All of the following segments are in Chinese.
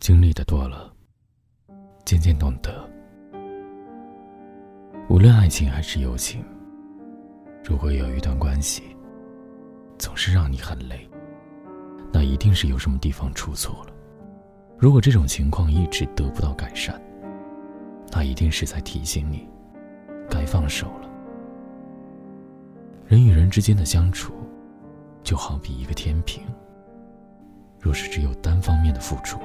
经历的多了，渐渐懂得，无论爱情还是友情，如果有一段关系总是让你很累，那一定是有什么地方出错了。如果这种情况一直得不到改善，那一定是在提醒你，该放手了。人与人之间的相处，就好比一个天平，若是只有单方面的付出。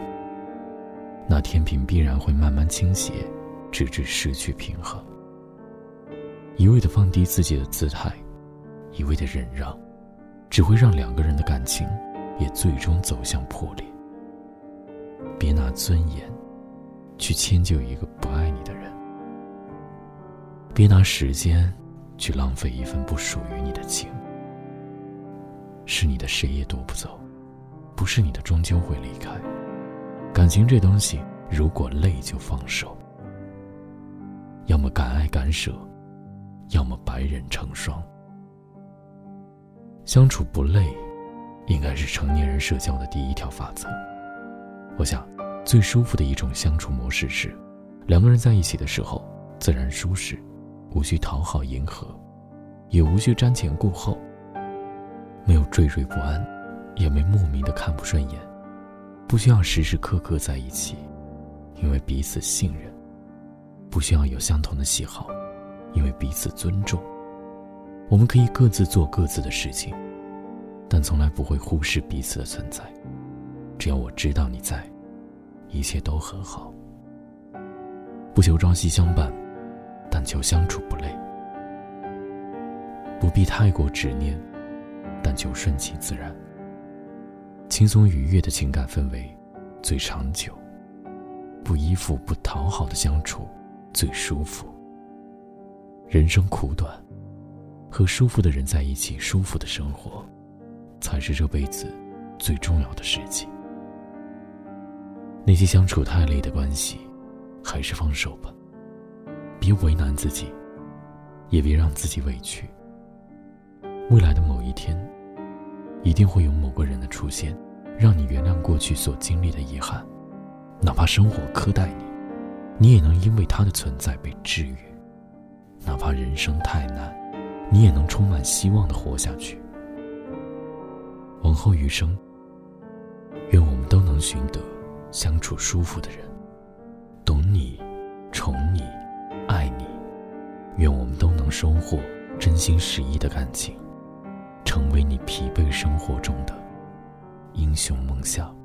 那天平必然会慢慢倾斜，直至失去平衡。一味的放低自己的姿态，一味的忍让，只会让两个人的感情也最终走向破裂。别拿尊严去迁就一个不爱你的人，别拿时间去浪费一份不属于你的情。是你的谁也夺不走，不是你的终究会离开。感情这东西，如果累就放手。要么敢爱敢舍，要么白忍成双。相处不累，应该是成年人社交的第一条法则。我想，最舒服的一种相处模式是，两个人在一起的时候自然舒适，无需讨好迎合，也无需瞻前顾后，没有惴惴不安，也没莫名的看不顺眼。不需要时时刻刻在一起，因为彼此信任；不需要有相同的喜好，因为彼此尊重。我们可以各自做各自的事情，但从来不会忽视彼此的存在。只要我知道你在，一切都很好。不求朝夕相伴，但求相处不累。不必太过执念，但求顺其自然。轻松愉悦的情感氛围最长久，不依附、不讨好的相处最舒服。人生苦短，和舒服的人在一起，舒服的生活，才是这辈子最重要的事情。那些相处太累的关系，还是放手吧。别为难自己，也别让自己委屈。未来的某一天。一定会有某个人的出现，让你原谅过去所经历的遗憾，哪怕生活苛待你，你也能因为他的存在被治愈；哪怕人生太难，你也能充满希望的活下去。往后余生，愿我们都能寻得相处舒服的人，懂你、宠你、爱你。愿我们都能收获真心实意的感情。成为你疲惫生活中的英雄梦想。